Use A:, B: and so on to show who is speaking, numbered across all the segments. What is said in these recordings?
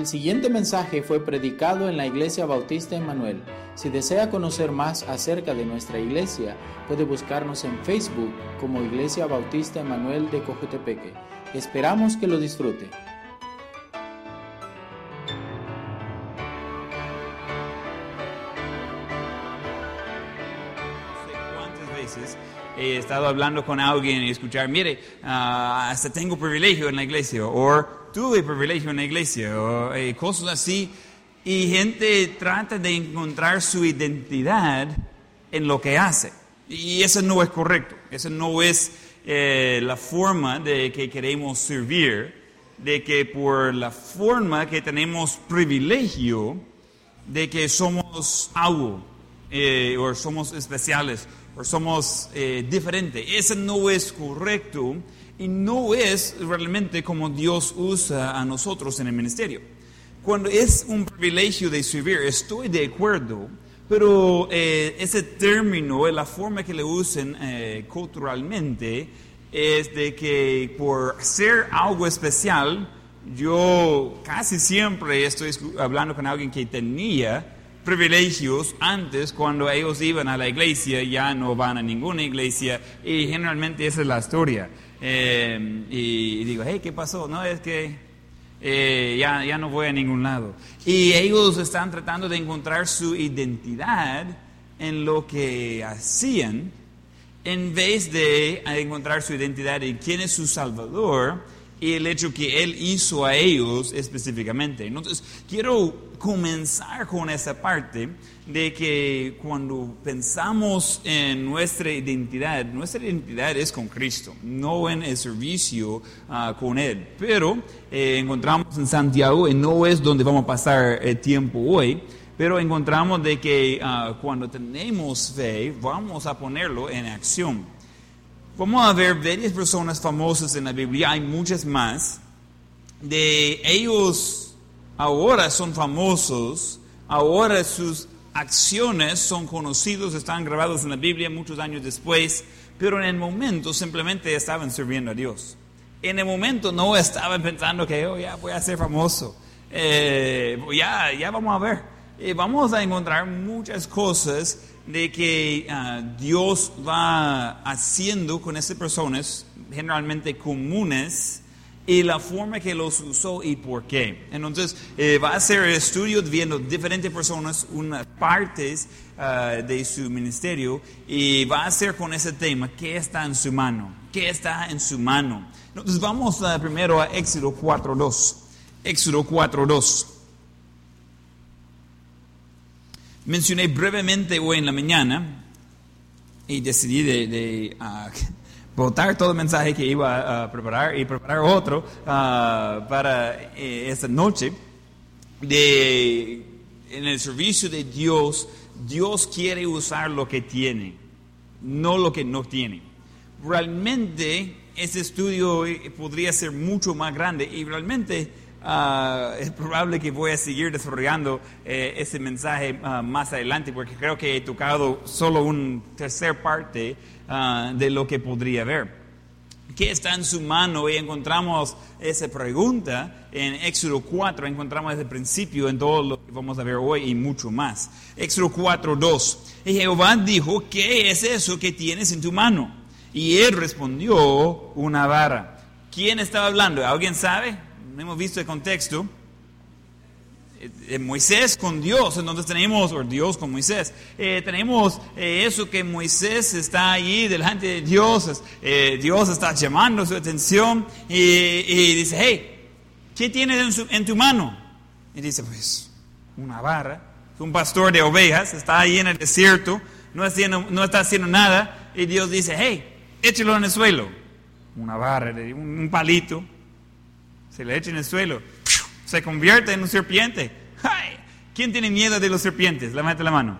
A: El siguiente mensaje fue predicado en la Iglesia Bautista Emanuel. Si desea conocer más acerca de nuestra iglesia, puede buscarnos en Facebook como Iglesia Bautista Emanuel de Cojutepeque. Esperamos que lo disfrute.
B: he estado hablando con alguien y escuchar, mire, ah, hasta tengo privilegio en la iglesia, o tuve privilegio en la iglesia, o eh, cosas así, y gente trata de encontrar su identidad en lo que hace. Y eso no es correcto, eso no es eh, la forma de que queremos servir, de que por la forma que tenemos privilegio, de que somos algo, eh, o somos especiales, o somos eh, diferentes. Eso no es correcto y no es realmente como Dios usa a nosotros en el ministerio. Cuando es un privilegio de servir, estoy de acuerdo, pero eh, ese término, la forma que le usen eh, culturalmente, es de que por ser algo especial, yo casi siempre estoy hablando con alguien que tenía privilegios antes cuando ellos iban a la iglesia, ya no van a ninguna iglesia y generalmente esa es la historia. Eh, y, digo, hey, ¿qué pasó? No, es que eh, ya, ya no voy a ningún lado. Y ellos están tratando de encontrar su identidad en lo que hacían en vez de encontrar su identidad en quién es su Salvador y el hecho que Él hizo a ellos específicamente. Entonces, quiero comenzar con esa parte de que cuando pensamos en nuestra identidad, nuestra identidad es con Cristo, no en el servicio ah, con Él. Pero eh, encontramos en Santiago, y no es donde vamos a pasar el tiempo hoy, pero encontramos de que ah, cuando tenemos fe, vamos a ponerlo en acción. Vamos a ver varias personas famosas en la Biblia, hay muchas más. De ellos ahora son famosos, ahora sus acciones son conocidos, están grabados en la Biblia muchos años después, pero en el momento simplemente estaban sirviendo a Dios. En el momento no estaban pensando que oh, ya voy a ser famoso, eh, ya, ya vamos a ver. Eh, vamos a encontrar muchas cosas de que ah, Dios va haciendo con esas personas, generalmente comunes, y la forma que los usó y por qué. Entonces, eh, va a ser el estudio viendo diferentes personas, unas partes ah, de su ministerio, y va a ser con ese tema, ¿qué está en su mano? ¿Qué está en su mano? Entonces, vamos uh, primero a Éxodo 4.2. Éxodo 4.2. Mencioné brevemente hoy en la mañana y decidí de, ah, votar todo el mensaje que iba a preparar y preparar otro ah, para eh, esta noche. De, en el servicio de Dios, Dios quiere usar lo que tiene, no lo que no tiene. Realmente este estudio podría ser mucho más grande y realmente Ah, es probable que voy a seguir desarrollando eh, ese mensaje ah, más adelante porque creo que he tocado solo un tercer parte ah, de lo que podría ver. ¿Qué está en su mano? Y encontramos esa pregunta en Éxodo 4, encontramos ese principio en todo lo que vamos a ver hoy y mucho más. Éxodo 4, 2. Y Jehová dijo, ¿qué es eso que tienes en tu mano? Y él respondió, una vara. ¿Quién estaba hablando? ¿Alguien sabe? hemos visto el contexto, eh, Moisés con Dios, entonces tenemos, o Dios con Moisés, eh, tenemos eh, eso que Moisés está allí delante de Dios, Dios está llamando su atención y, dice, hey, ¿qué tienes en, tu mano? Y dice, pues, una barra, un pastor de ovejas, está ahí en el desierto, no, está haciendo nada, y Dios dice, hey, échalo en el suelo, una barra, un palito, se le echa en el suelo, se convierte en un serpiente. ¿Quién tiene miedo de los serpientes? Levante la mano.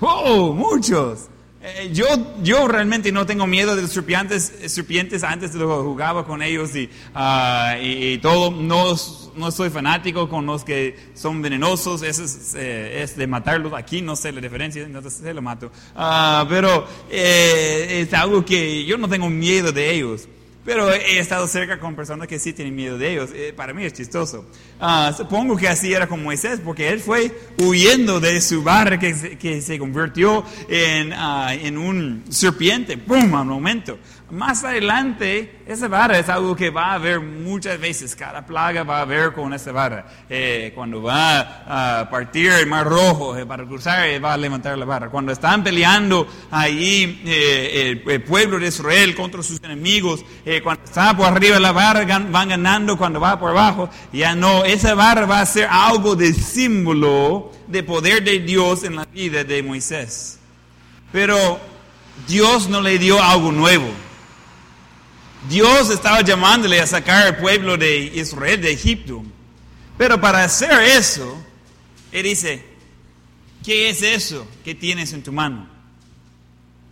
B: ¡Oh, muchos! Eh, yo, yo realmente no tengo miedo de los serpientes, serpientes antes lo jugaba con ellos y, ah, y, todo. No, no soy fanático con los que son venenosos, eso es, eh, es de matarlos. Aquí no sé la diferencia, entonces se lo mato. Ah, pero eh, es algo que yo no tengo miedo de ellos. Pero he estado cerca con personas que sí tienen miedo de ellos. Eh, para mí es chistoso. Ah, supongo que así era con Moisés, porque él fue huyendo de su barra que que se convirtió en, ah, en un serpiente. ¡Pum! A un momento. Más adelante, esa vara es algo que va a haber muchas veces. Cada plaga va a haber con esa vara. Eh, cuando va a partir el mar rojo eh, para cruzar, eh, va a levantar la vara. Cuando están peleando ahí el, pueblo de Israel contra sus enemigos, cuando está por arriba la vara, van ganando. Cuando va por abajo, ya no. Esa vara va a ser algo de símbolo de poder de Dios en la vida de Moisés. Pero Dios no le dio algo nuevo. Dios estaba llamándole a sacar al pueblo de Israel de Egipto. Pero para hacer eso, Él dice, ¿qué es eso que tienes en tu mano?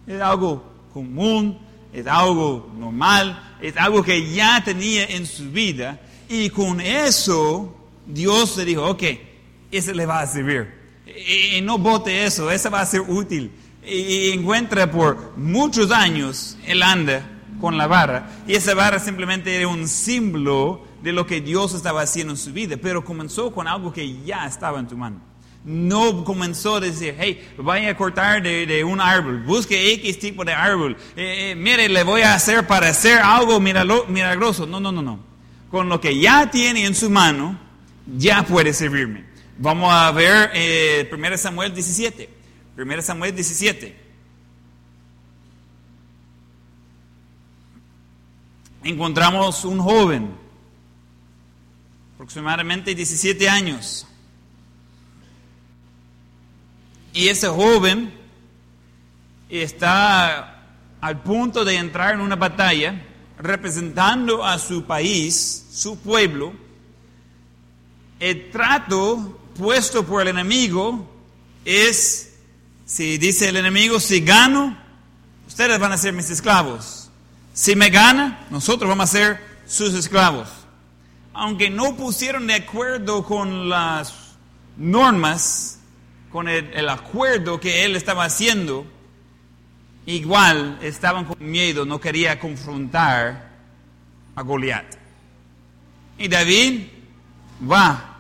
B: Es algo común, es algo normal, es algo que ya tenía en su vida. Y con eso, Dios le dijo, ok, ese le va a servir. Y no bote eso, ese va a ser útil. Y encuentra por muchos años, él anda con la barra. Y esa barra simplemente era un símbolo de lo que Dios estaba haciendo en su vida, pero comenzó con algo que ya estaba en tu mano. No comenzó a decir, hey, vaya a cortar de, un árbol, busque X tipo de árbol, eh, eh, mire, le voy a hacer para hacer algo milagroso. No, no, no, no. Con lo que ya tiene en su mano, ya puede servirme. Vamos a ver eh, 1 Samuel 17. 1 Samuel 17. Encontramos un joven, aproximadamente 17 años. Y ese joven está al punto de entrar en una batalla representando a su país, su pueblo. El trato puesto por el enemigo es, si dice el enemigo, si gano, ustedes van a ser mis esclavos. Si me gana, nosotros vamos a ser sus esclavos. Aunque no pusieron de acuerdo con las normas, con el, acuerdo que él estaba haciendo, igual estaban con miedo, no quería confrontar a Goliat. Y David va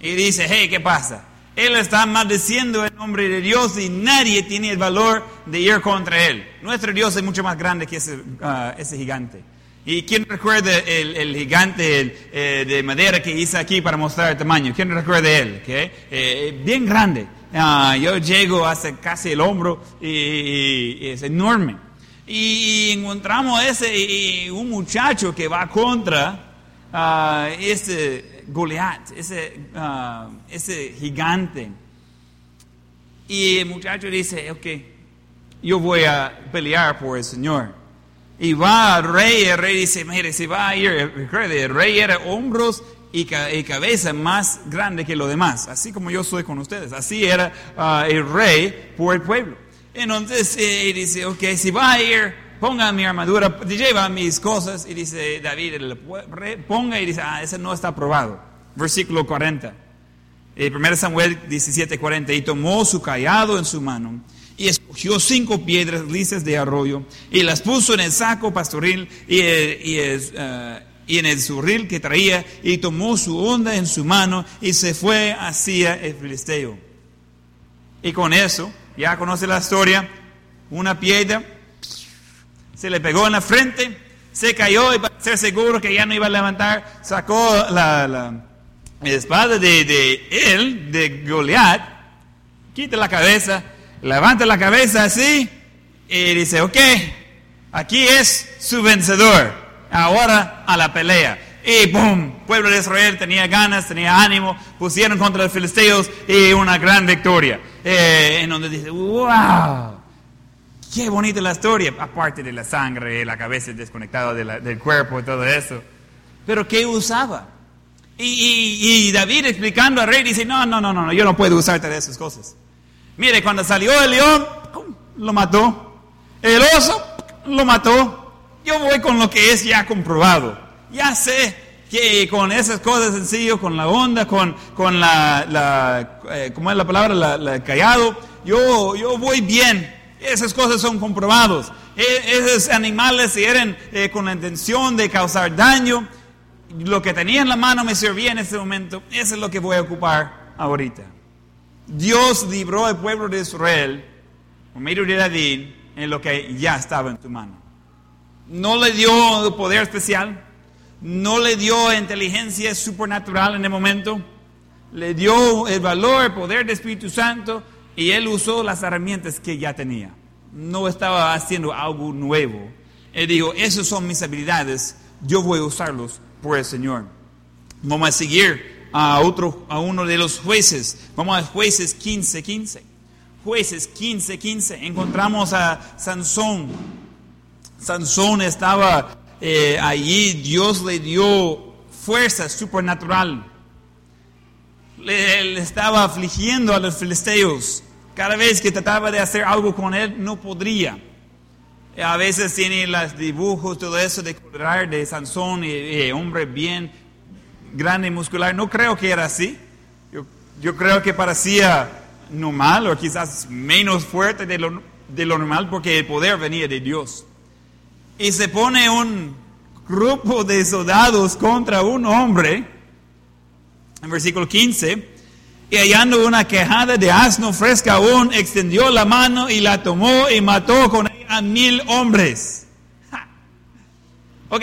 B: y dice, hey, ¿qué pasa? Él está maldiciendo el nombre de Dios y nadie tiene el valor de ir contra él. Nuestro Dios es mucho más grande que ese, ah, gigante. ¿Y quién recuerda el, gigante eh, de madera que hice aquí para mostrar el tamaño? ¿Quién recuerda él? Eh, bien grande. Ah, yo llego hasta casi el hombro y, es enorme. Y, encontramos ese un muchacho que va contra uh, este Goliat, ese, ah, ese gigante. Y el muchacho dice, ok, yo voy a pelear por el Señor. Y va al rey, el rey dice, mire, si va a ir, el rey era hombros y, cabeza más grande que los demás, así como yo soy con ustedes. Así era ah, el rey por el pueblo. Entonces, eh, dice, ok, si va a ir, ponga mi armadura, lleva mis cosas. Y dice David, ponga y dice, ah, ese no está aprobado. Versículo 40. 1 Samuel 17, 40. Y tomó su callado en su mano y escogió cinco piedras lisas de arroyo y las puso en el saco pastoril y, y, uh, y, en el zurril que traía y tomó su onda en su mano y se fue hacia el filisteo. Y con eso, ya conoce la historia, una piedra se le pegó en la frente, se cayó y para ser seguro que ya no iba a levantar, sacó la, la, espada de, de, él, de Goliat, quita la cabeza, levanta la cabeza así y dice, ok, aquí es su vencedor, ahora a la pelea. Y ¡boom! Pueblo de Israel tenía ganas, tenía ánimo, pusieron contra los filisteos y una gran victoria. Eh, en donde dice, wow, Qué bonita la historia, aparte de la sangre, la cabeza desconectada del cuerpo y todo eso. Pero ¿qué usaba? Y, David explicando al rey dice, no, no, no, no, yo no puedo usarte de esas cosas. Mire, cuando salió el león, lo mató. El oso, lo mató. Yo voy con lo que es ya comprobado. Ya sé que con esas cosas sencillas, con la onda, con, con la, la eh, ¿cómo es la palabra? La, callado, yo, yo voy bien. Esas cosas son comprobados. E- esos animales eran eh, con la intención de causar daño. Lo que tenía en la mano me servía en ese momento. Eso es lo que voy a ocupar ahorita. Dios libró al pueblo de Israel por medio de David en lo que ya estaba en tu mano. No le dio poder especial, no le dio inteligencia supernatural en el momento, le dio el valor, el poder del Espíritu Santo y él usó las herramientas que ya tenía. No estaba haciendo algo nuevo. Él dijo, esas son mis habilidades, yo voy a usarlos por el Señor. Vamos a seguir a otro, a uno de los jueces. Vamos a jueces 15, 15. Jueces 15, 15. Encontramos a Sansón. Sansón estaba eh, allí, Dios le dio fuerza supernatural. Le, le estaba afligiendo a los filisteos. Cada vez que trataba de hacer algo con él, no podría. Eh, A veces tiene los dibujos, todo eso de colorar de Sansón, y, y hombre bien grande y muscular. No creo que era así. Yo, yo creo que parecía normal o quizás menos fuerte de lo, de lo normal porque el poder venía de Dios. Y se pone un grupo de soldados contra un hombre, en versículo 15, y hallando una quejada de asno fresca aún, extendió la mano y la tomó y mató con ella a mil hombres. Ja. Ok,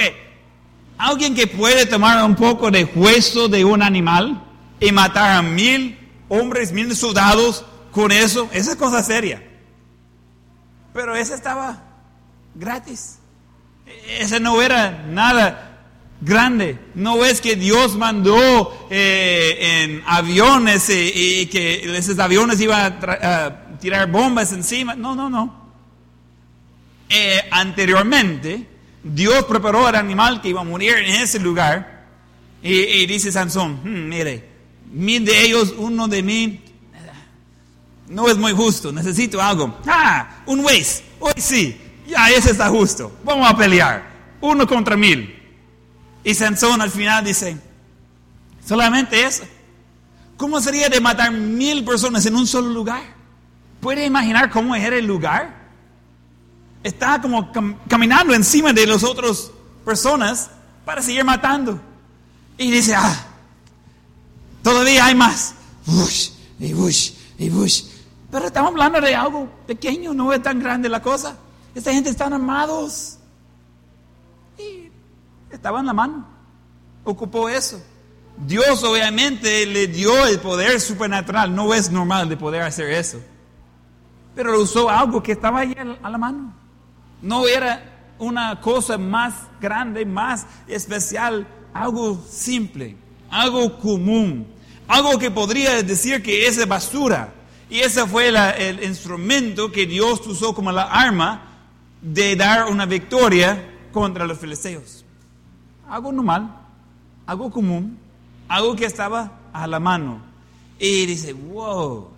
B: alguien que puede tomar un poco de hueso de un animal y matar a mil hombres, mil soldados con eso, esa es cosa seria. Pero ese estaba gratis. Ese no era nada grande. No es que Dios mandó eh, en aviones y, y que esos aviones iban a, tirar bombas encima. No, no, no. Eh, anteriormente, Dios preparó al animal que iba a morir en ese lugar. Y, dice Sansón, "Hmm, mire, mil de ellos, uno de mí, no es muy justo, necesito algo. Ah, un Waze, hoy sí, ya ese está justo, vamos a pelear, uno contra mil. Y Sansón al final dice, solamente eso. ¿Cómo sería de matar mil personas en un solo lugar? ¿Puede imaginar cómo era el lugar? Estaba como cam- caminando encima de las otras personas para seguir matando. Y dice, ah, todavía hay más. Bush, y bush, y bush. Pero estamos hablando de algo pequeño, no es tan grande la cosa. Esta gente están armados. Estaba en la mano. Ocupó eso. Dios obviamente le dio el poder supernatural. No es normal de poder hacer eso. Pero usó algo que estaba ahí a la mano. No era una cosa más grande, más especial, algo simple, algo común, algo que podría decir que es basura. Y ese fue el instrumento que Dios usó como la arma de dar una victoria contra los filisteos. Algo normal, algo común, algo que estaba a la mano. Y dice, wow,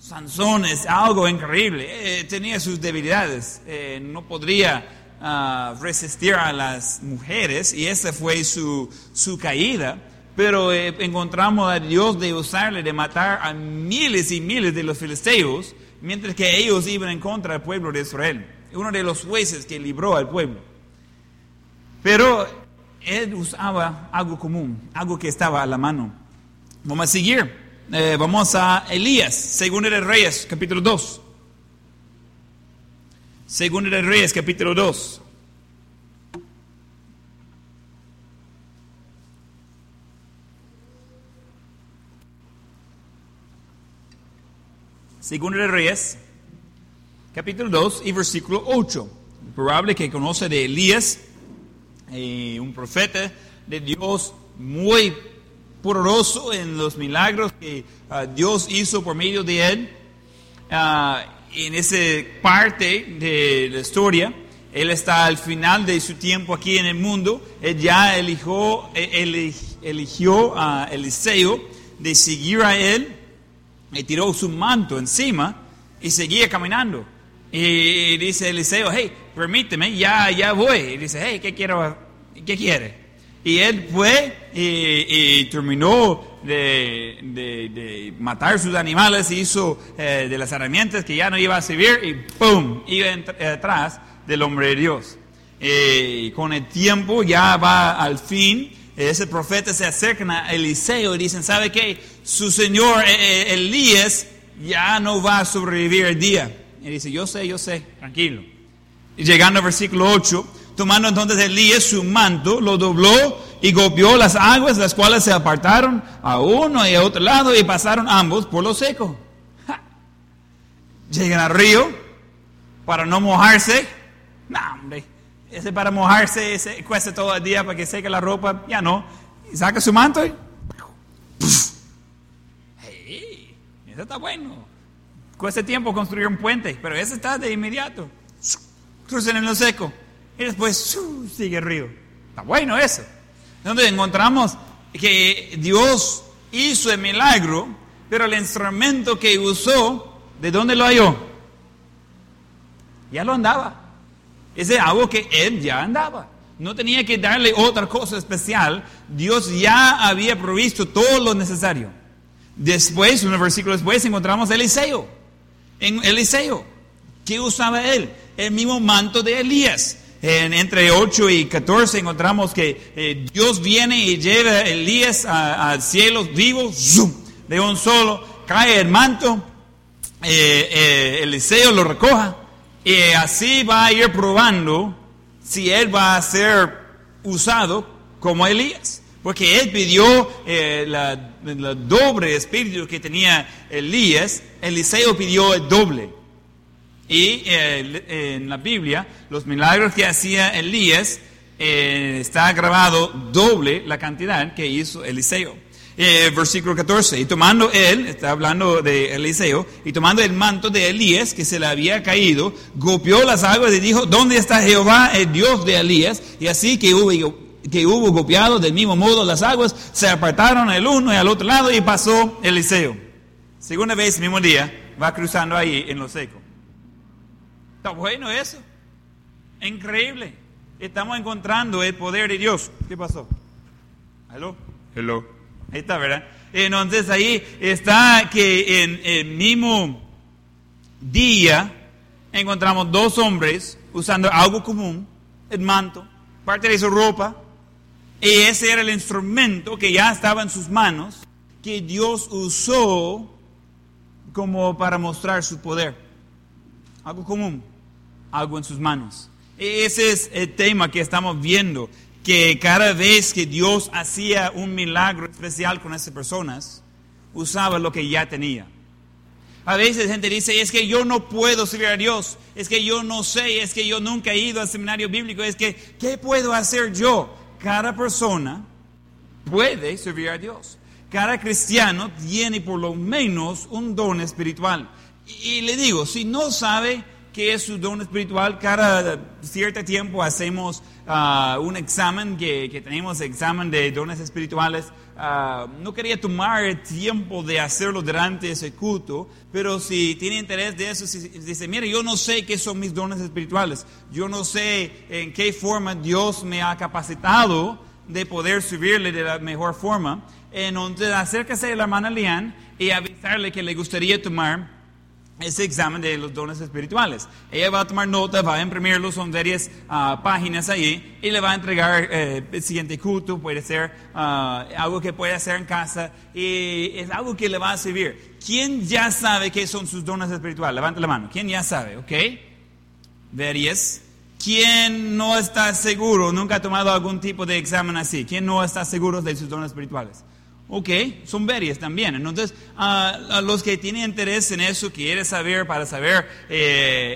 B: Sansón es algo increíble. Eh, tenía sus debilidades. Eh, no podría ah, resistir a las mujeres y esa fue su, su caída. Pero eh, encontramos a Dios de usarle, de matar a miles y miles de los filisteos, mientras que ellos iban en contra del pueblo de Israel. Uno de los jueces que libró al pueblo. Pero él usaba algo común, algo que estaba a la mano. Vamos a seguir. Eh, vamos a Elías, Segundo de Reyes, capítulo 2. Segundo de Reyes, capítulo 2. Segundo de Reyes, capítulo 2 y versículo 8. Probable que conoce de Elías, eh, un profeta de Dios muy poderoso en los milagros que ah, Dios hizo por medio de él. Ah, en esa parte de la historia, él está al final de su tiempo aquí en el mundo. Él ya eligió, eli- eligió a Eliseo de seguir a él y tiró su manto encima y seguía caminando. Y dice Eliseo, hey, permíteme, ya, ya voy. Y dice, hey, ¿qué quiero? ¿Qué quiere? Y él fue y, y terminó de, de- de matar sus animales, hizo eh, de las herramientas que ya no iba a servir y ¡pum! iba en- atrás del hombre de Dios. Eh, con el tiempo ya va al fin, ese profeta se acerca a Eliseo y dicen, ¿sabe qué? Su señor eh, eh, Elías ya no va a sobrevivir el día. Y dice, yo sé, yo sé, tranquilo. Llegando al versículo 8, tomando entonces Elías su manto, lo dobló y golpeó las aguas, las cuales se apartaron a uno y a otro lado y pasaron ambos por lo seco. Llegan al río para no mojarse. No, hombre, ese para mojarse ese cuesta todo el día para que seque la ropa, ya no. Y saca su manto y... Hey, eso está bueno. Cuesta tiempo construir un puente, pero ese está de inmediato. Cruzan en lo seco. Y después sigue río. Está bueno eso. Donde encontramos que Dios hizo el milagro, pero el instrumento que usó, ¿de dónde lo halló? Ya lo andaba. Ese es algo que él ya andaba. No tenía que darle otra cosa especial. Dios ya había provisto todo lo necesario. Después, unos versículos después, encontramos Eliseo. En Eliseo, ¿qué usaba él? El mismo manto de Elías. En, entre 8 y 14 encontramos que eh, Dios viene y lleva a Elías al cielo vivo, de un solo, cae el manto, eh, eh, Eliseo lo recoja y así va a ir probando si él va a ser usado como Elías. Porque él pidió el la, doble espíritu que tenía Elías, Eliseo pidió el doble. Y eh, en la Biblia, los milagros que hacía Elías, eh, está grabado doble la cantidad que hizo Eliseo. Eh, versículo 14, y tomando él, está hablando de Eliseo, y tomando el manto de Elías que se le había caído, golpeó las aguas y dijo, ¿dónde está Jehová, el Dios de Elías? Y así que hubo, que hubo golpeado del mismo modo las aguas, se apartaron el uno y al otro lado y pasó Eliseo. Segunda vez, mismo día, va cruzando ahí en lo seco. Está bueno eso. Increíble. Estamos encontrando el poder de Dios. ¿Qué pasó? Hello. Hello. Ahí está, ¿verdad? Entonces ahí está que en el mismo día encontramos dos hombres usando algo común, el manto, parte de su ropa, y ese era el instrumento que ya estaba en sus manos, que Dios usó como para mostrar su poder. Algo común algo en sus manos. Ese es el tema que estamos viendo, que cada vez que Dios hacía un milagro especial con esas personas, usaba lo que ya tenía. A veces gente dice, es que yo no puedo servir a Dios, es que yo no sé, es que yo nunca he ido al seminario bíblico, es que, ¿qué puedo hacer yo? Cada persona puede servir a Dios. Cada cristiano tiene por lo menos un don espiritual. Y, y le digo, si no sabe, qué es su don espiritual. Cada cierto tiempo hacemos ah, un examen, que, que, tenemos examen de dones espirituales. Ah, no quería tomar el tiempo de hacerlo durante ese culto, pero si tiene interés de eso, si, dice, mire, yo no sé qué son mis dones espirituales, yo no sé en qué forma Dios me ha capacitado de poder subirle de la mejor forma, entonces acérquese a la hermana Lian y avisarle que le gustaría tomar ese examen de los dones espirituales. Ella va a tomar nota, va a imprimirlo, son varias uh, páginas ahí, y le va a entregar eh, el siguiente culto, puede ser uh, algo que puede hacer en casa, y es algo que le va a servir. ¿Quién ya sabe qué son sus dones espirituales? Levante la mano. ¿Quién ya sabe? ¿Ok? Varias. ¿Quién no está seguro, nunca ha tomado algún tipo de examen así? ¿Quién no está seguro de sus dones espirituales? Ok, son varias también. Entonces, a los que tienen interés en eso, quiere saber para saber eh,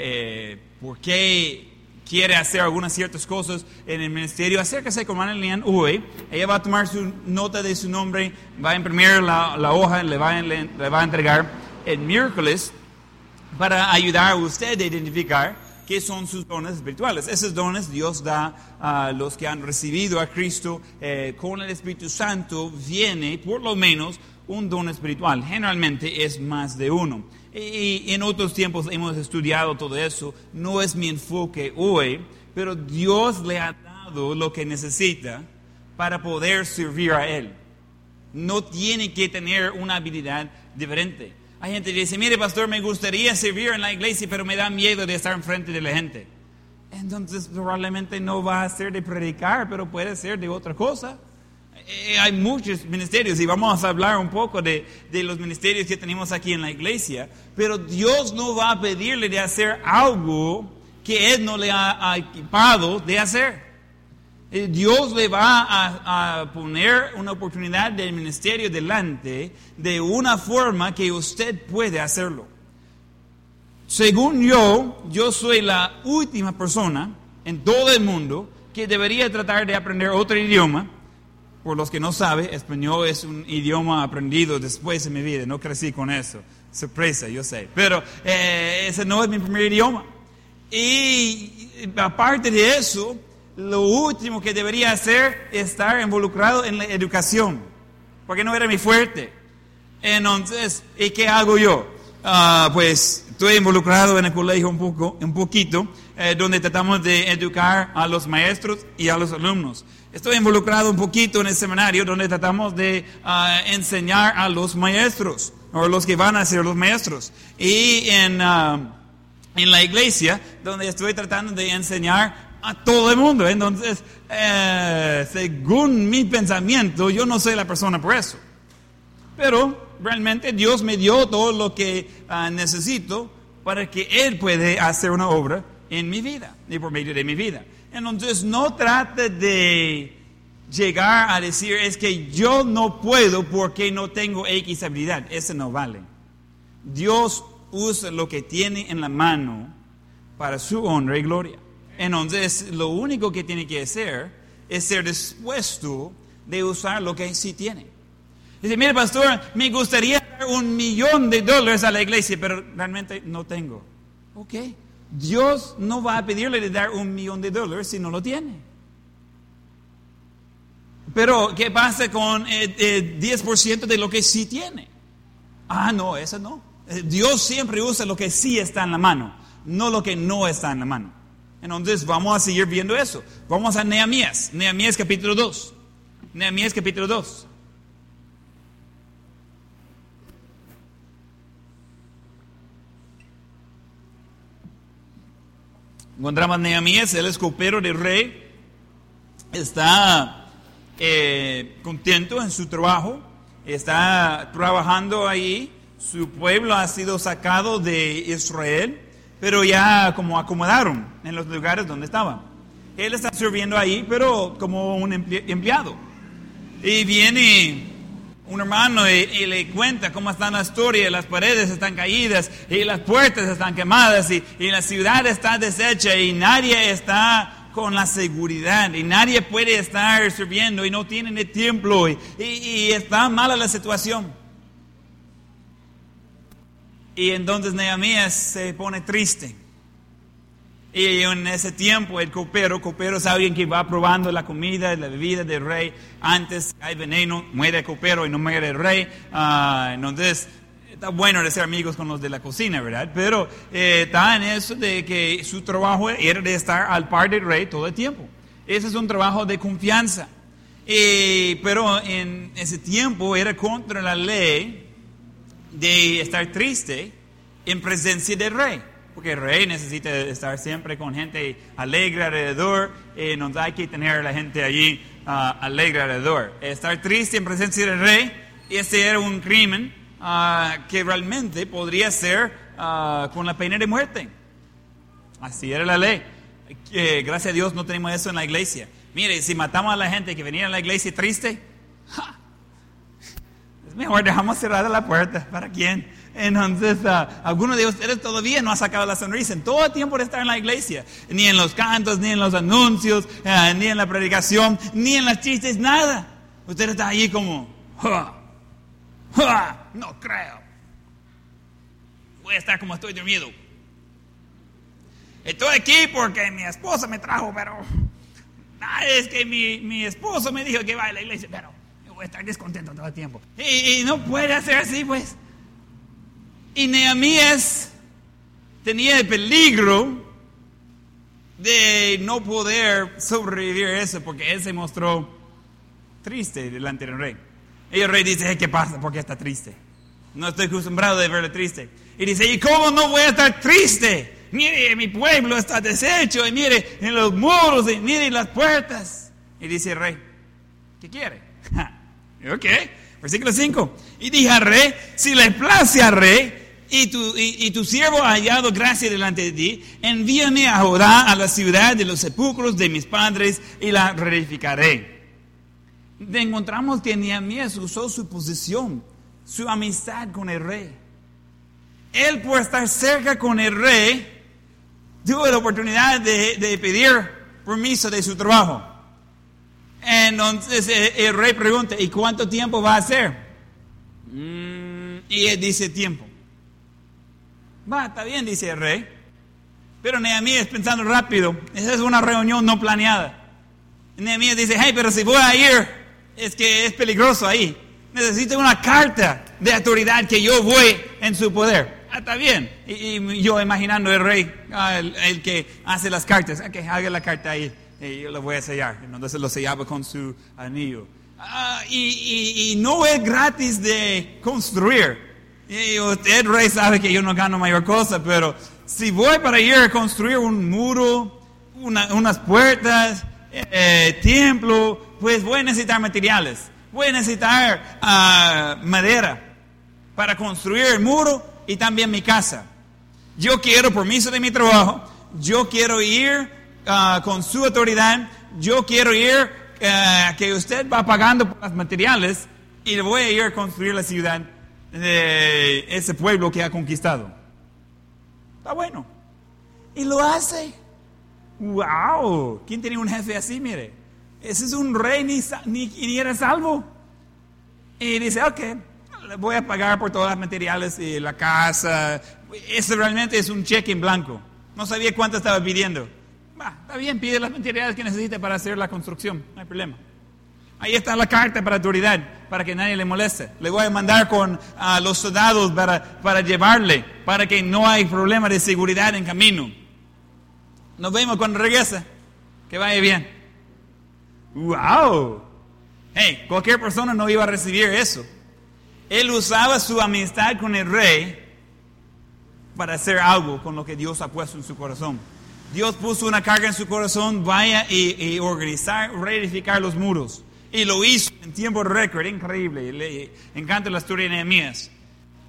B: eh, por qué quiere hacer algunas ciertas cosas en el ministerio, acérquese con Lian hoy. Ella va a tomar su nota de su nombre, va a imprimir la, la hoja, le va, le, le va a entregar el miércoles para ayudar a usted a identificar qué son sus dones espirituales. Esos dones Dios da a los que han recibido a Cristo eh, con el Espíritu Santo. Viene por lo menos un don espiritual. Generalmente es más de uno. Y en otros tiempos hemos estudiado todo eso. No es mi enfoque hoy, pero Dios le ha dado lo que necesita para poder servir a Él. No tiene que tener una habilidad diferente. Hay gente que dice, mire pastor, me gustaría servir en la iglesia, pero me da miedo de estar enfrente de la gente. entonces probablemente no va a ser de predicar, pero puede ser de otra cosa. Eh, hay muchos ministerios y vamos a hablar un poco de, de, los ministerios que tenemos aquí en la iglesia, pero Dios no va a pedirle de hacer algo que Él no le ha, equipado de hacer. Eh, Dios le va a, poner una oportunidad del ministerio delante de una forma que usted puede hacerlo. Según yo, yo soy la última persona en todo el mundo que debería tratar de aprender otro idioma por los que no saben, español es un idioma aprendido después de mi vida, no crecí con eso. Sorpresa, yo sé. Pero eh, ese no es mi primer idioma. Y aparte de eso, lo último que debería hacer es estar involucrado en la educación, porque no era mi fuerte. Entonces, ¿y qué hago yo? Uh, pues estoy involucrado en el colegio un, poco, un poquito, eh, donde tratamos de educar a los maestros y a los alumnos. Estoy involucrado un poquito en el seminario donde tratamos de uh, enseñar a los maestros, o los que van a ser los maestros. Y en, uh, en la iglesia, donde estoy tratando de enseñar a todo el mundo. Entonces, eh, según mi pensamiento, yo no soy la persona por eso. Pero realmente Dios me dio todo lo que uh, necesito para que Él pueda hacer una obra en mi vida y por medio de mi vida. Entonces no trate de llegar a decir es que yo no puedo porque no tengo X habilidad. Eso no vale. Dios usa lo que tiene en la mano para su honra y gloria. Entonces lo único que tiene que hacer es ser dispuesto de usar lo que sí tiene. Dice, mire pastor, me gustaría dar un millón de dólares a la iglesia, pero realmente no tengo. Ok. Dios no va a pedirle de dar un millón de dólares si no lo tiene. Pero, ¿qué pasa con el, el 10% de lo que sí tiene? Ah, no, eso no. Eh, Dios siempre usa lo que sí está en la mano, no lo que no está en la mano. Entonces, vamos a seguir viendo eso. Vamos a Nehemías, Nehemías capítulo 2. Nehemías capítulo 2. Encontramos Nehemías, el escopero del rey, está eh, contento en su trabajo, está trabajando ahí, su pueblo ha sido sacado de Israel, pero ya como acomodaron en los lugares donde estaban. Él está sirviendo ahí, pero como un empleado. Y viene un hermano y, le cuenta cómo está la historia, las paredes están caídas y las puertas están quemadas y, la ciudad está deshecha y nadie está con la seguridad y nadie puede estar sirviendo y no tienen el templo y está mala la situación. Y entonces Nehemías se pone triste. Y en ese tiempo el copero, copero es alguien que va probando la comida, la bebida del rey. Antes hay veneno, muere el copero y no muere el rey. Uh, entonces está bueno de ser amigos con los de la cocina, ¿verdad? Pero eh, está en eso de que su trabajo era de estar al par del rey todo el tiempo. Ese es un trabajo de confianza. Pero en ese tiempo era contra la ley de estar triste en presencia del rey porque el rey necesita estar siempre con gente alegre alrededor y no hay que tener a la gente allí uh, alegre alrededor. Estar triste en presencia del rey, ese era un crimen uh, que realmente podría ser uh, con la pena de muerte. Así era la ley. Eh, gracias a Dios no tenemos eso en la iglesia. Mire, si matamos a la gente que venía a la iglesia triste, mejor dejamos cerrada la puerta. ¿Para quién? Entonces, uh, algunos de ustedes todavía no ha sacado la sonrisa en todo tiempo de estar en la iglesia, ni en los cantos, ni en los anuncios, uh, ni en la predicación, ni en las chistes, nada. Usted está ahí como, ¡Ja! ¡Ja! no creo. Voy a estar como estoy dormido. Estoy aquí porque mi esposa me trajo, pero ah, es que mi, mi esposo me dijo que va a la iglesia, pero estar descontento todo el tiempo. Y, y no puede hacer así, pues. Y Nehemías tenía el peligro de no poder sobrevivir a eso porque él se mostró triste delante del rey. Y el rey dice, ¿qué pasa? ¿Por qué está triste? No estoy acostumbrado de verle triste. Y dice, ¿y cómo no voy a estar triste? mire, mi pueblo está deshecho, y mire, en los muros, y mire las puertas. Y dice el rey, ¿qué quiere? Ok, versículo 5. Y dije al rey, si le place al rey, y tu, y, tu siervo ha hallado gracia delante de ti, envíame a a la ciudad de los sepulcros de mis padres, y la reedificaré. Encontramos que Nehemías usó su posición, su amistad con el rey. Él por estar cerca con el rey, tuvo la oportunidad de, pedir permiso de su trabajo. Entonces eh, el rey pregunta, ¿y cuánto tiempo va a ser? Mm, y él dice tiempo. Va, está bien, dice el rey. Pero Nehemías pensando rápido, esa es una reunión no planeada. Nehemías dice, hey, pero si voy a ir, es que es peligroso ahí. Necesito una carta de autoridad que yo voy en su poder. Ah, está bien. Y, yo imaginando el rey, ah, el, que hace las cartas, ah, que haga la carta ahí, y yo lo voy a sellar. Entonces lo sellaba con su anillo. y, y, no es gratis de construir. Y usted, rey, sabe que yo no gano mayor cosa, pero si voy para ir a construir un muro, unas puertas, eh, templo, pues voy a necesitar materiales. Voy a necesitar uh, madera para construir el muro y también mi casa. Yo quiero permiso de mi trabajo. Yo quiero ir uh, con su autoridad. Yo quiero ir uh, que usted va pagando por los materiales y le voy a ir a construir la ciudad de ese pueblo que ha conquistado. Está bueno. Y lo hace. ¡Wow! ¿Quién tenía un jefe así? Mire, ese es un rey ni, ni, era salvo. Y dice, ok, le voy a pagar por todos los materiales y la casa. Eso realmente es un cheque en blanco. No sabía cuánto estaba pidiendo. Está bien, pide los materiales que necesite para hacer la construcción, no hay problema. Ahí está la carta para autoridad, para que nadie le moleste. Le voy a mandar con a los soldados para, para llevarle, para que no hay problema de seguridad en camino. Nos vemos cuando regrese. Que vaya bien. ¡Wow! Hey, cualquier persona no iba a recibir eso. Él usaba su amistad con el rey para hacer algo con lo que Dios ha puesto en su corazón. Dios puso una carga en su corazón, vaya y, organizar, reedificar los muros. Y lo hizo en tiempo récord, increíble. Le encanta la historia de Nehemías.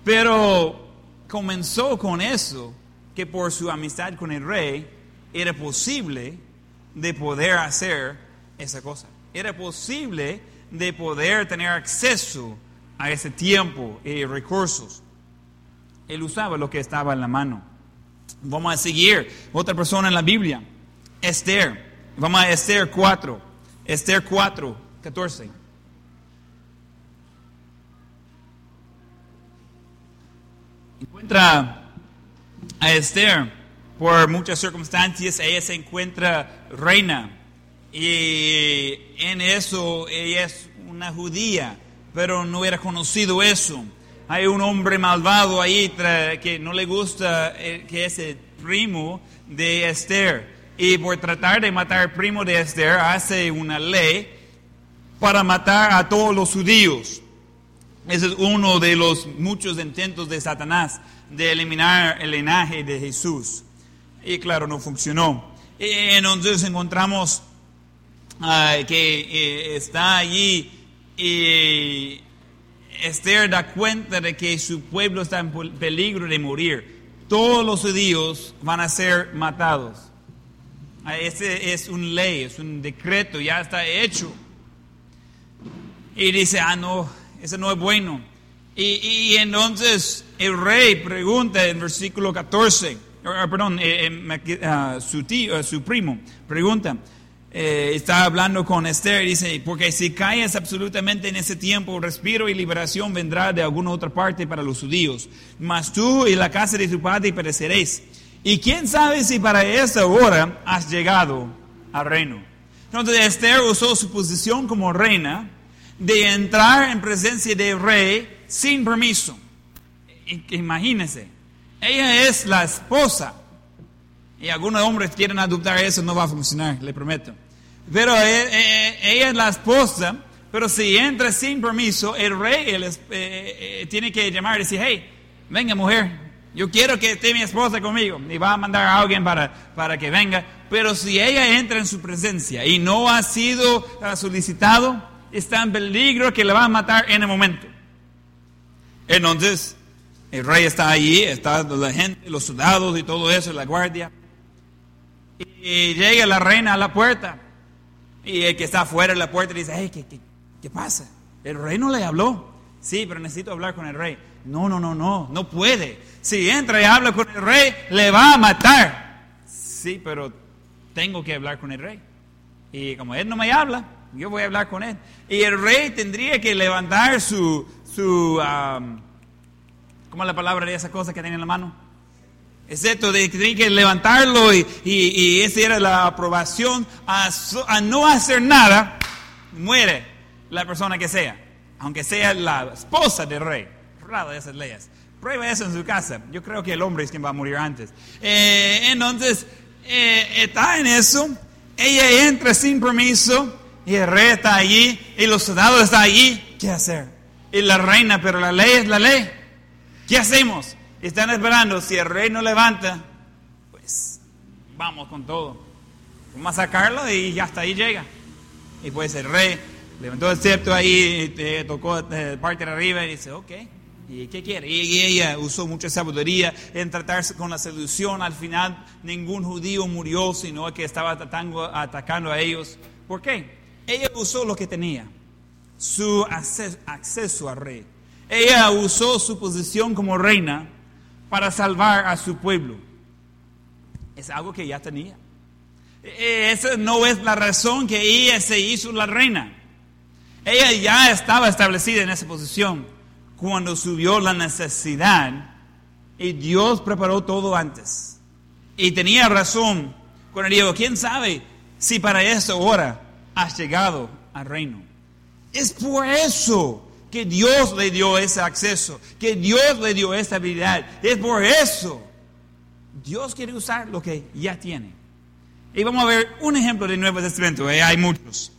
B: Pero comenzó con eso, que por su amistad con el rey era posible de poder hacer esa cosa. Era posible de poder tener acceso a ese tiempo y recursos. Él usaba lo que estaba en la mano. Vamos a seguir otra persona en la Biblia, Esther. Vamos a Esther 4. Esther 4, 14. Encuentra a Esther por muchas circunstancias, ella se encuentra reina y en eso ella es una judía, pero no era conocido eso. Hay un hombre malvado ahí que no le gusta, eh, que es el primo de Esther. Y por tratar de matar al primo de Esther, hace una ley para matar a todos los judíos. Ese es uno de los muchos intentos de Satanás de eliminar el linaje de Jesús. Y claro, no funcionó. Y entonces encontramos que eh, está allí y Esther da cuenta de que su pueblo está en peligro de morir. Todos los judíos van a ser matados. Ah, ese es un ley, es un decreto, ya está hecho. Y dice, ah, no, eso no es bueno. Y, entonces el rey pregunta en versículo 14, perdón, eh, eh, ah, tío, su primo, pregunta, eh, está hablando con Esther y dice, porque si caes absolutamente en ese tiempo, respiro y liberación vendrá de alguna otra parte para los judíos, mas tú y la casa de tu padre pereceréis. Y quién sabe si para esa hora has llegado al reino. Entonces Esther usó su posición como reina de entrar en presencia del rey sin permiso. Imagínense, ella es la esposa y algunos hombres quieren adoptar eso, no va a funcionar, le prometo. Pero eh, eh, ella es la esposa, pero si entra sin permiso, el rey eh, tiene que llamar y decir, hey, venga mujer, Yo quiero que esté mi esposa conmigo y va a mandar a alguien para, para que venga. Pero si ella entra en su presencia y no ha sido ah, solicitado, está en peligro que le va a matar en el momento. Entonces, el rey está allí, está la gente, los soldados y todo eso, la guardia. Y llega la reina a la puerta. Y el que está afuera de la puerta dice, hey, ¿qué, qué, qué pasa? El rey no le habló. Sí, pero necesito hablar con el rey. No, no, no, no, no puede. Si entra y habla con el rey, le va a matar. Sí, pero tengo que hablar con el rey. Y como él no me habla, yo voy a hablar con él. Y el rey tendría que levantar su, su ¿cómo es la palabra de esa cosa que tiene en la mano? Es esto de que tiene que levantarlo y, y, esa era la aprobación a, a no hacer nada, muere la persona que sea, aunque sea la esposa del rey. Raro de esas leyes. Prueba eso en su casa. Yo creo que el hombre es quien va a morir antes. Eh, entonces, eh, está en eso. Ella entra sin permiso y el rey está allí y los soldados están allí. ¿Qué hacer? Y la reina, pero la ley es la ley. ¿Qué hacemos? Están esperando. Si el rey no levanta, pues vamos con todo. Vamos a sacarlo y hasta ahí llega. Y pues el rey levantó el septo ahí, te tocó eh, parte de arriba y dice, ok. ¿Y qué quiere? Y ella usó mucha sabiduría en tratarse con la seducción. Al final, ningún judío murió, sino que estaba atacando, atacando a ellos. ¿Por qué? Ella usó lo que tenía, su acceso, al rey. Ella usó su posición como reina para salvar a su pueblo. Es algo que ya tenía. E, esa no es la razón que ella se hizo la reina. Ella ya estaba establecida en esa posición cuando subió la necesidad y Dios preparó todo antes. Y tenía razón cuando dijo, ¿quién sabe si para esa hora has llegado al reino? Es por eso que Dios le dio ese acceso, que Dios le dio esa habilidad. Es por eso. Dios quiere usar lo que ya tiene. Y vamos a ver un ejemplo del Nuevo Testamento, eh, hay muchos.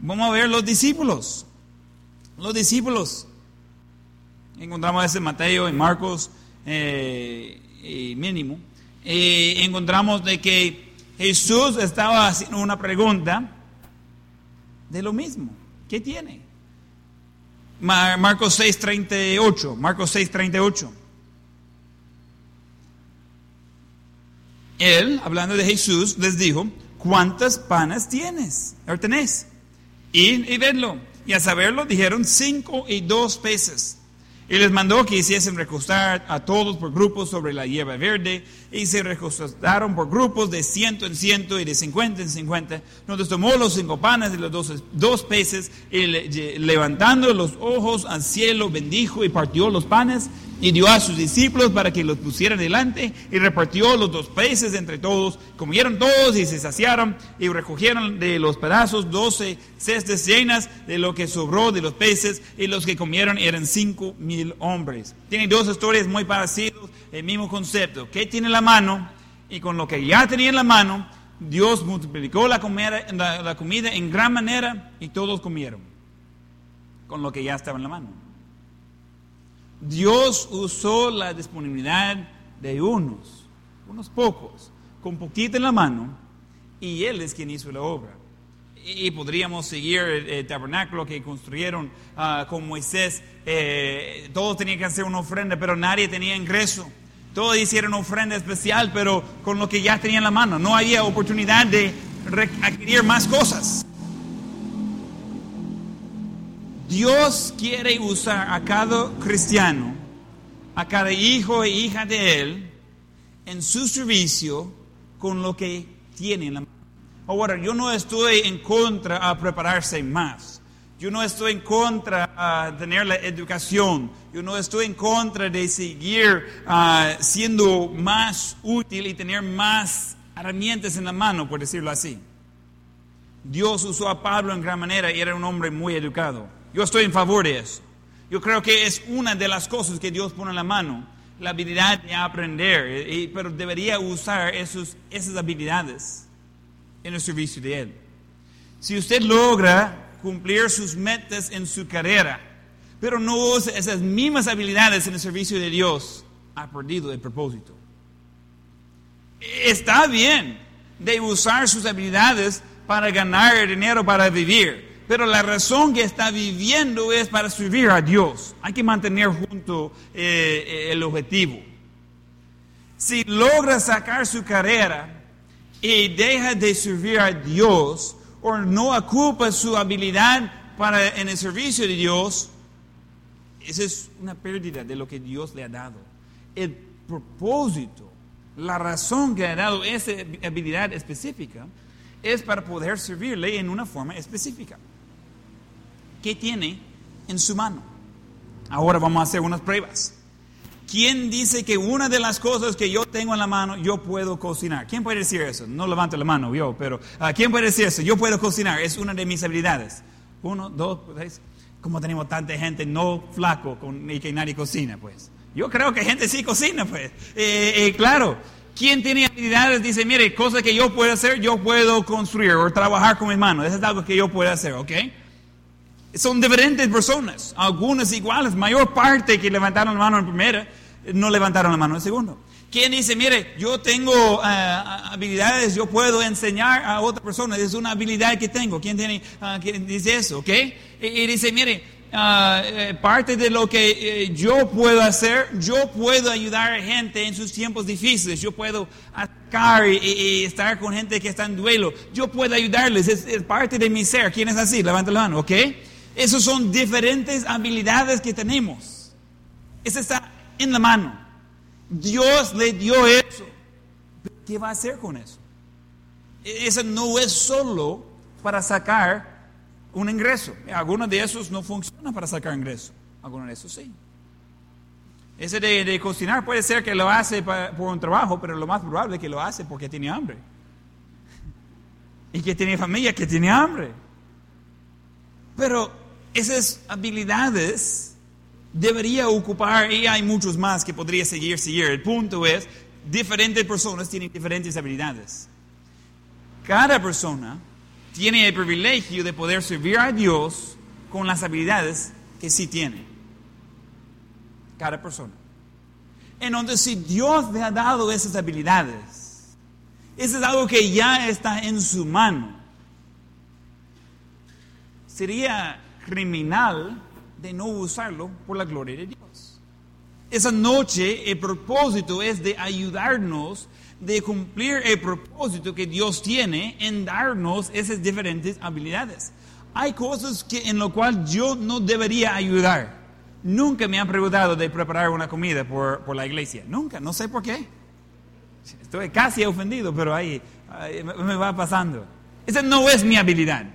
B: Vamos a ver los discípulos. Los discípulos. Encontramos ese Mateo, en Marcos, eh, mínimo. Eh, encontramos de que Jesús estaba haciendo una pregunta de lo mismo. ¿Qué tiene? Marcos 6:38. Marcos 6:38. Él, hablando de Jesús, les dijo, ¿cuántas panas tienes? tenés. Y, y vedlo. Y a saberlo dijeron cinco y dos peces. Y les mandó que hiciesen recostar a todos por grupos sobre la hierba verde, y se recostaron por grupos de ciento en ciento y de cincuenta en cincuenta. Entonces tomó los cinco panes y los dos, dos peces, y levantando los ojos al cielo, bendijo y partió los panes y dio a sus discípulos para que los pusieran delante y repartió los dos peces entre todos. Comieron todos y se saciaron y recogieron de los pedazos doce cestas llenas de lo que sobró de los peces y los que comieron eran cinco mil hombres. Tienen dos historias muy parecidas, el mismo concepto. ¿Qué tiene en la mano? Y con lo que ya tenía en la mano, Dios multiplicó la comida, la comida en gran manera y todos comieron con lo que ya estaba en la mano. Dios usó la disponibilidad de unos, unos pocos, con poquito en la mano, y Él es quien hizo la obra. Y podríamos seguir el, tabernáculo que construyeron ah, con Moisés. Eh, todos tenían que hacer una ofrenda, pero nadie tenía ingreso. Todos hicieron ofrenda especial, pero con lo que ya tenían en la mano. No había oportunidad de adquirir más cosas. Dios quiere usar a cada cristiano, a cada hijo e hija de Él, en su servicio con lo que tiene en la mano. Ahora, yo no estoy en contra a prepararse más. Yo no estoy en contra a tener la educación. Yo no estoy en contra de seguir ah, siendo más útil y tener más herramientas en la mano, por decirlo así. Dios usó a Pablo en gran manera y era un hombre muy educado. Yo estoy en favor de eso. Yo creo que es una de las cosas que Dios pone en la mano, la habilidad de aprender, pero debería usar esos, esas habilidades en el servicio de Él. Si usted logra cumplir sus metas en su carrera, pero no usa esas mismas habilidades en el servicio de Dios, ha perdido el propósito. Está bien de usar sus habilidades para ganar dinero para vivir, pero la razón que está viviendo es para servir a Dios. Hay que mantener junto eh, el objetivo. Si logra sacar su carrera y deja de servir a Dios o no ocupa su habilidad para en el servicio de Dios, esa es una pérdida de lo que Dios le ha dado. El propósito, la razón que ha dado esa habilidad específica es para poder servirle en una forma específica. ¿Qué tiene en su mano? Ahora vamos a hacer unas pruebas. ¿Quién dice que una de las cosas que yo tengo en la mano, yo puedo cocinar? ¿Quién puede decir eso? No levanto la mano yo, pero uh, ¿quién puede decir eso? Yo puedo cocinar, es una de mis habilidades. Uno, dos, tres. Como tenemos tanta gente no flaco con, y que nadie cocina, pues. Yo creo que gente sí cocina, pues. Eh, eh, claro, ¿quién tiene habilidades? Dice, mire, cosas que yo puedo hacer, yo puedo construir o trabajar con mis manos. Eso es algo que yo puedo hacer, ¿ok? Son diferentes personas, algunas iguales, mayor parte que levantaron la mano en primera, no levantaron la mano en segundo. ¿Quién dice, mire, yo tengo uh, habilidades, yo puedo enseñar a otra persona, es una habilidad que tengo? ¿Quién, tiene, uh, quién dice eso? ¿ok? Y, y dice, mire, uh, parte de lo que eh, yo puedo hacer, yo puedo ayudar a gente en sus tiempos difíciles, yo puedo atacar y, y, estar con gente que está en duelo, yo puedo ayudarles, es, es parte de mi ser. ¿Quién es así? Levanta la mano, ¿ok? Esas son diferentes habilidades que tenemos. Esa está en la mano. Dios le dio eso. ¿Qué va a hacer con eso? Eso no es solo para sacar un ingreso. Algunos de esos no funcionan para sacar ingreso. Algunos de esos sí. Ese de, cocinar puede ser que lo hace por un trabajo, pero lo más probable es que lo hace porque tiene hambre. Y que tiene familia que tiene hambre. Pero esas habilidades debería ocupar, y hay muchos más que podría seguir, seguir. El punto es, diferentes personas tienen diferentes habilidades. Cada persona tiene el privilegio de poder servir a Dios con las habilidades que sí tiene. Cada persona. Entonces, si Dios le ha dado esas habilidades, eso es algo que ya está en su mano. Sería criminal de no usarlo por la gloria de Dios. Esa noche el propósito es de ayudarnos de cumplir el propósito que Dios tiene en darnos esas diferentes habilidades. Hay cosas que en lo cual yo no debería ayudar. Nunca me han preguntado de preparar una comida por, por la iglesia. Nunca, no sé por qué. Estoy casi ofendido, pero ahí, ahí me va pasando. Esa no es mi habilidad.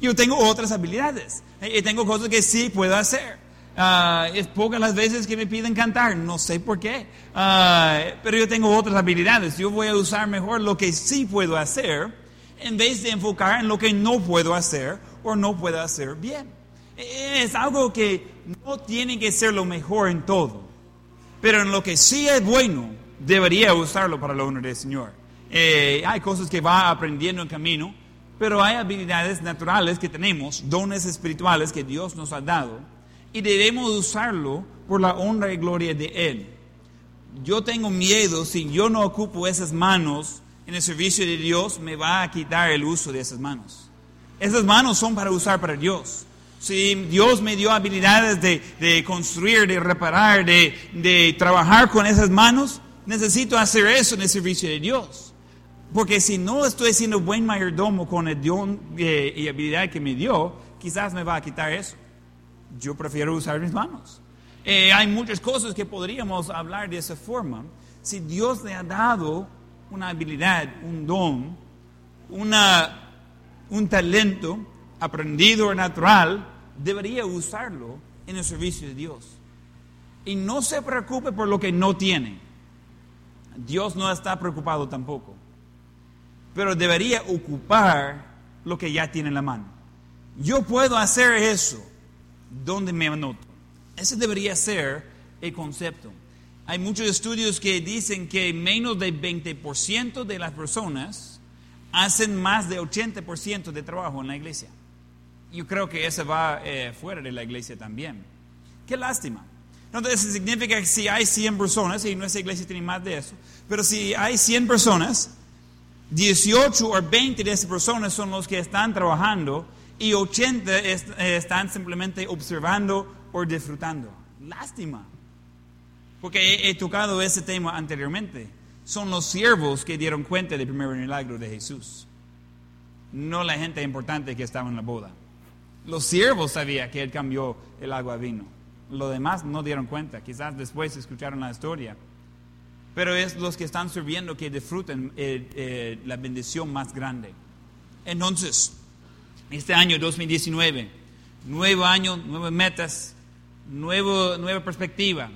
B: Yo tengo otras habilidades. Y tengo cosas que sí puedo hacer. Uh, es pocas las veces que me piden cantar, no sé por qué. Uh, pero yo tengo otras habilidades. Yo voy a usar mejor lo que sí puedo hacer en vez de enfocar en lo que no puedo hacer o no puedo hacer bien. Es algo que no tiene que ser lo mejor en todo. Pero en lo que sí es bueno, debería usarlo para la honra del Señor. Eh, hay cosas que va aprendiendo en camino pero hay habilidades naturales que tenemos, dones espirituales que Dios nos ha dado, y debemos usarlo por la honra y gloria de Él. Yo tengo miedo, si yo no ocupo esas manos en el servicio de Dios, me va a quitar el uso de esas manos. Esas manos son para usar para Dios. Si Dios me dio habilidades de, de construir, de reparar, de, de trabajar con esas manos, necesito hacer eso en el servicio de Dios. Porque si no estoy siendo buen mayordomo con el don eh, y habilidad que me dio, quizás me va a quitar eso. Yo prefiero usar mis manos. Eh, hay muchas cosas que podríamos hablar de esa forma. Si Dios le ha dado una habilidad, un don, una, un talento aprendido o natural, debería usarlo en el servicio de Dios. Y no se preocupe por lo que no tiene. Dios no está preocupado tampoco pero debería ocupar lo que ya tiene en la mano. Yo puedo hacer eso donde me anoto. Ese debería ser el concepto. Hay muchos estudios que dicen que menos del 20% de las personas hacen más de 80% de trabajo en la iglesia. Yo creo que eso va eh, fuera de la iglesia también. Qué lástima. Entonces, significa que si hay 100 personas, y nuestra iglesia tiene más de eso, pero si hay 100 personas, 18 o 20 de esas personas son los que están trabajando y 80 est- eh, están simplemente observando o disfrutando. Lástima. Porque he, he tocado ese tema anteriormente. Son los siervos que dieron cuenta del primer milagro de Jesús. No la gente importante que estaba en la boda. Los siervos sabían que Él cambió el agua a vino. Los demás no dieron cuenta. Quizás después escucharon la historia. Pero es los que están sirviendo que disfruten eh, eh, la bendición más grande. Entonces, este año 2019, nuevo año, nuevas metas, nuevo, nueva perspectiva.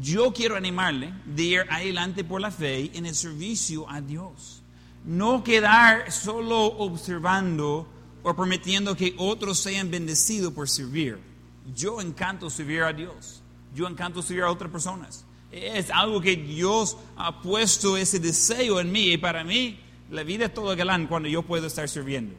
B: Yo quiero animarle de ir adelante por la fe en el servicio a Dios. No quedar solo observando o permitiendo que otros sean bendecidos por servir. Yo encanto servir a Dios. Yo encanto servir a otras personas. Es algo que Dios ha puesto ese deseo en mí y para mí la vida es todo galán cuando yo puedo estar sirviendo.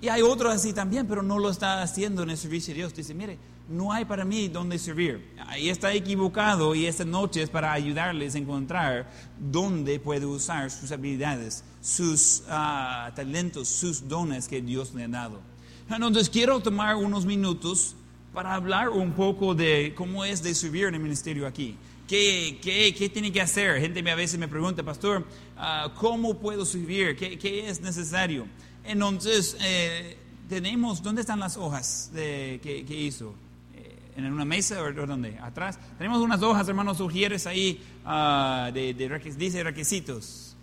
B: Y hay otros así también, pero no lo está haciendo en el servicio de Dios. Dice, mire, no hay para mí donde servir. Ahí está equivocado y esta noche es para ayudarles a encontrar dónde puede usar sus habilidades, sus ah, talentos, sus dones que Dios le ha dado. Entonces quiero tomar unos minutos para hablar un poco de cómo es de servir en el ministerio aquí. ¿Qué, qué, qué tiene que hacer? Gente a veces me pregunta, pastor, ah, ¿cómo puedo servir? ¿Qué, qué es necesario? Entonces, eh, tenemos, ¿dónde están las hojas de, que, hizo? Eh, ¿En una mesa o dónde? ¿Atrás? Tenemos unas hojas, hermanos Ujieres, ahí, ah, de, dice requisitos.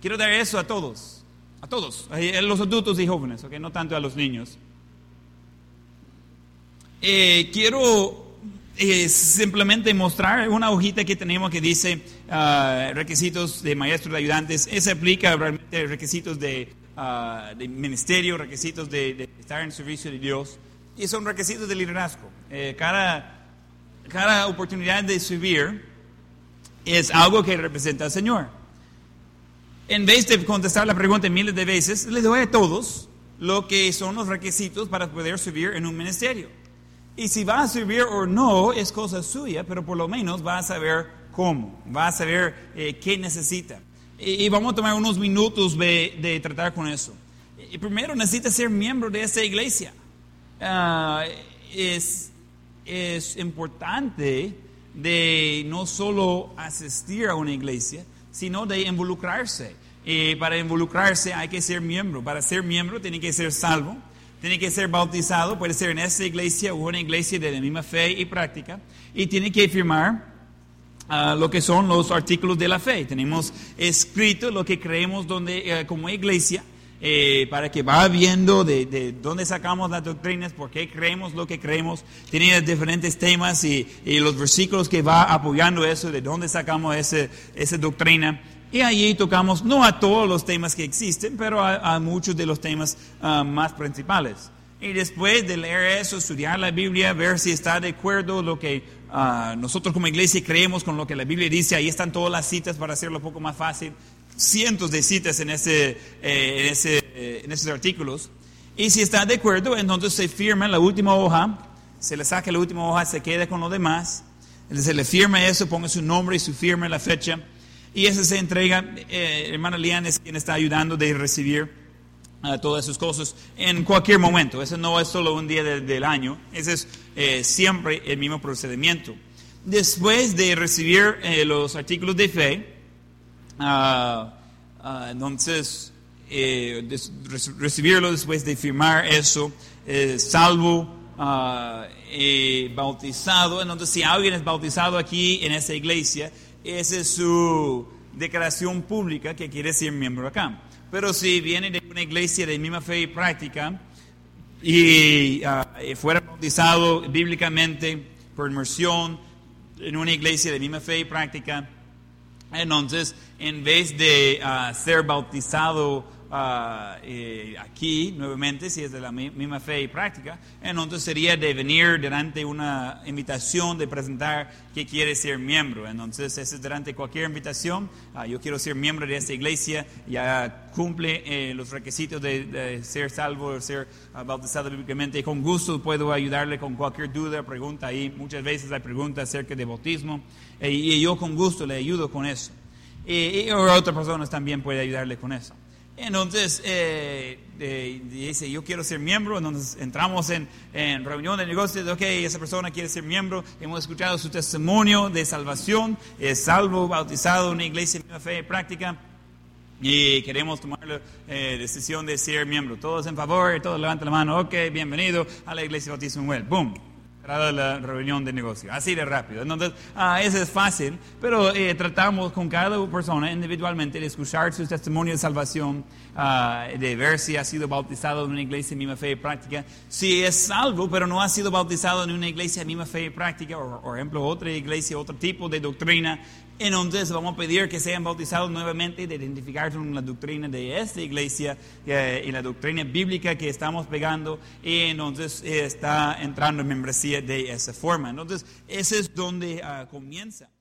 B: Quiero dar eso a todos, a todos, los adultos y jóvenes, ¿ok? No tanto a los niños. Eh, quiero eh, simplemente mostrar una hojita que tenemos que dice ah, requisitos de maestros de ayudantes. Ese aplica realmente requisitos de, ah, ministerio, requisitos de, estar en servicio de Dios. Y son requisitos de liderazgo. Eh, cada, cada oportunidad de servir es algo que representa al Señor. En vez de contestar la pregunta miles de veces, les doy a todos lo que son los requisitos para poder servir en un ministerio. Y si va a servir o no es cosa suya, pero por lo menos va a saber cómo, va a saber eh, qué necesita. Y, y vamos a tomar unos minutos de, de tratar con eso. Y primero necesita ser miembro de esta iglesia. Ah, es, es importante de no solo asistir a una iglesia, sino de involucrarse. Y para involucrarse hay que ser miembro. Para ser miembro tiene que ser salvo, tiene que ser bautizado, puede ser en esta iglesia o una iglesia de la misma fe y práctica, y tiene que firmar ah, lo que son los artículos de la fe. Tenemos escrito lo que creemos donde, eh, como iglesia, eh, para que va viendo de, de dónde sacamos las doctrinas, por qué creemos lo que creemos. Tiene diferentes temas y, y los versículos que va apoyando eso, de dónde sacamos ese, esa doctrina. Y allí tocamos no a todos los temas que existen, pero a, a muchos de los temas ah, más principales. Y después de leer eso, estudiar la Biblia, ver si está de acuerdo lo que ah, nosotros como iglesia creemos con lo que la Biblia dice, ahí están todas las citas para hacerlo un poco más fácil, cientos de citas en, ese, eh, en, ese, eh, en esos artículos. Y si está de acuerdo, entonces se firma la última hoja, se le saca la última hoja, se queda con lo demás, se le firma eso, ponga su nombre y su firma, la fecha, y eso se entrega, eh, hermana Lian es quien está ayudando de recibir a todas esas cosas en cualquier momento. Eso no es solo un día de- del año, ese es eh, siempre el mismo procedimiento. Después de recibir eh, los artículos de fe, ah, ah, entonces des- re- recibirlo después de firmar eso, salvo ah, bautizado. Entonces, si alguien es bautizado aquí en esta iglesia, esa es su declaración pública que quiere ser miembro acá. Pero si viene de una iglesia de misma fe y práctica y eh, fuera bautizado bíblicamente por inmersión en una iglesia de misma fe y práctica, entonces, en vez de ah, ser bautizado ah, eh, aquí nuevamente, si es de la mi- misma fe y práctica, entonces sería de venir durante una invitación de presentar que quiere ser miembro. Entonces, ese es durante cualquier invitación. ah, yo quiero ser miembro de esta iglesia, ya cumple eh, los requisitos de, de ser salvo, ser ah, bautizado bíblicamente. Con gusto puedo ayudarle con cualquier duda, pregunta ahí. Muchas veces hay preguntas acerca de bautismo eh, y yo con gusto le ayudo con eso. Y, y otras personas también pueden ayudarle con eso. Entonces, eh, eh, dice, yo quiero ser miembro, entonces entramos en, en reunión de negocios, ok, esa persona quiere ser miembro, hemos escuchado su testimonio de salvación, es salvo, bautizado en una iglesia de fe y práctica, y queremos tomar la eh, decisión de ser miembro. Todos en favor, todos levanten la mano, ok, bienvenido a la iglesia Bautismo Manuel, boom. Cerrada la reunión de negocio, así de rápido. Entonces, ah, eso es fácil, pero eh, tratamos con cada persona individualmente de escuchar su testimonio de salvación, ah, de ver si ha sido bautizado en una iglesia de misma fe y práctica, si es salvo, pero no ha sido bautizado en una iglesia de misma fe y práctica, o por ejemplo, otra iglesia, otro tipo de doctrina. Entonces vamos a pedir que sean bautizados nuevamente, de identificarse con la doctrina de esta iglesia eh, y la doctrina bíblica que estamos pegando, y entonces eh, está entrando en membresía de esa forma. Entonces, ese es donde ah, comienza.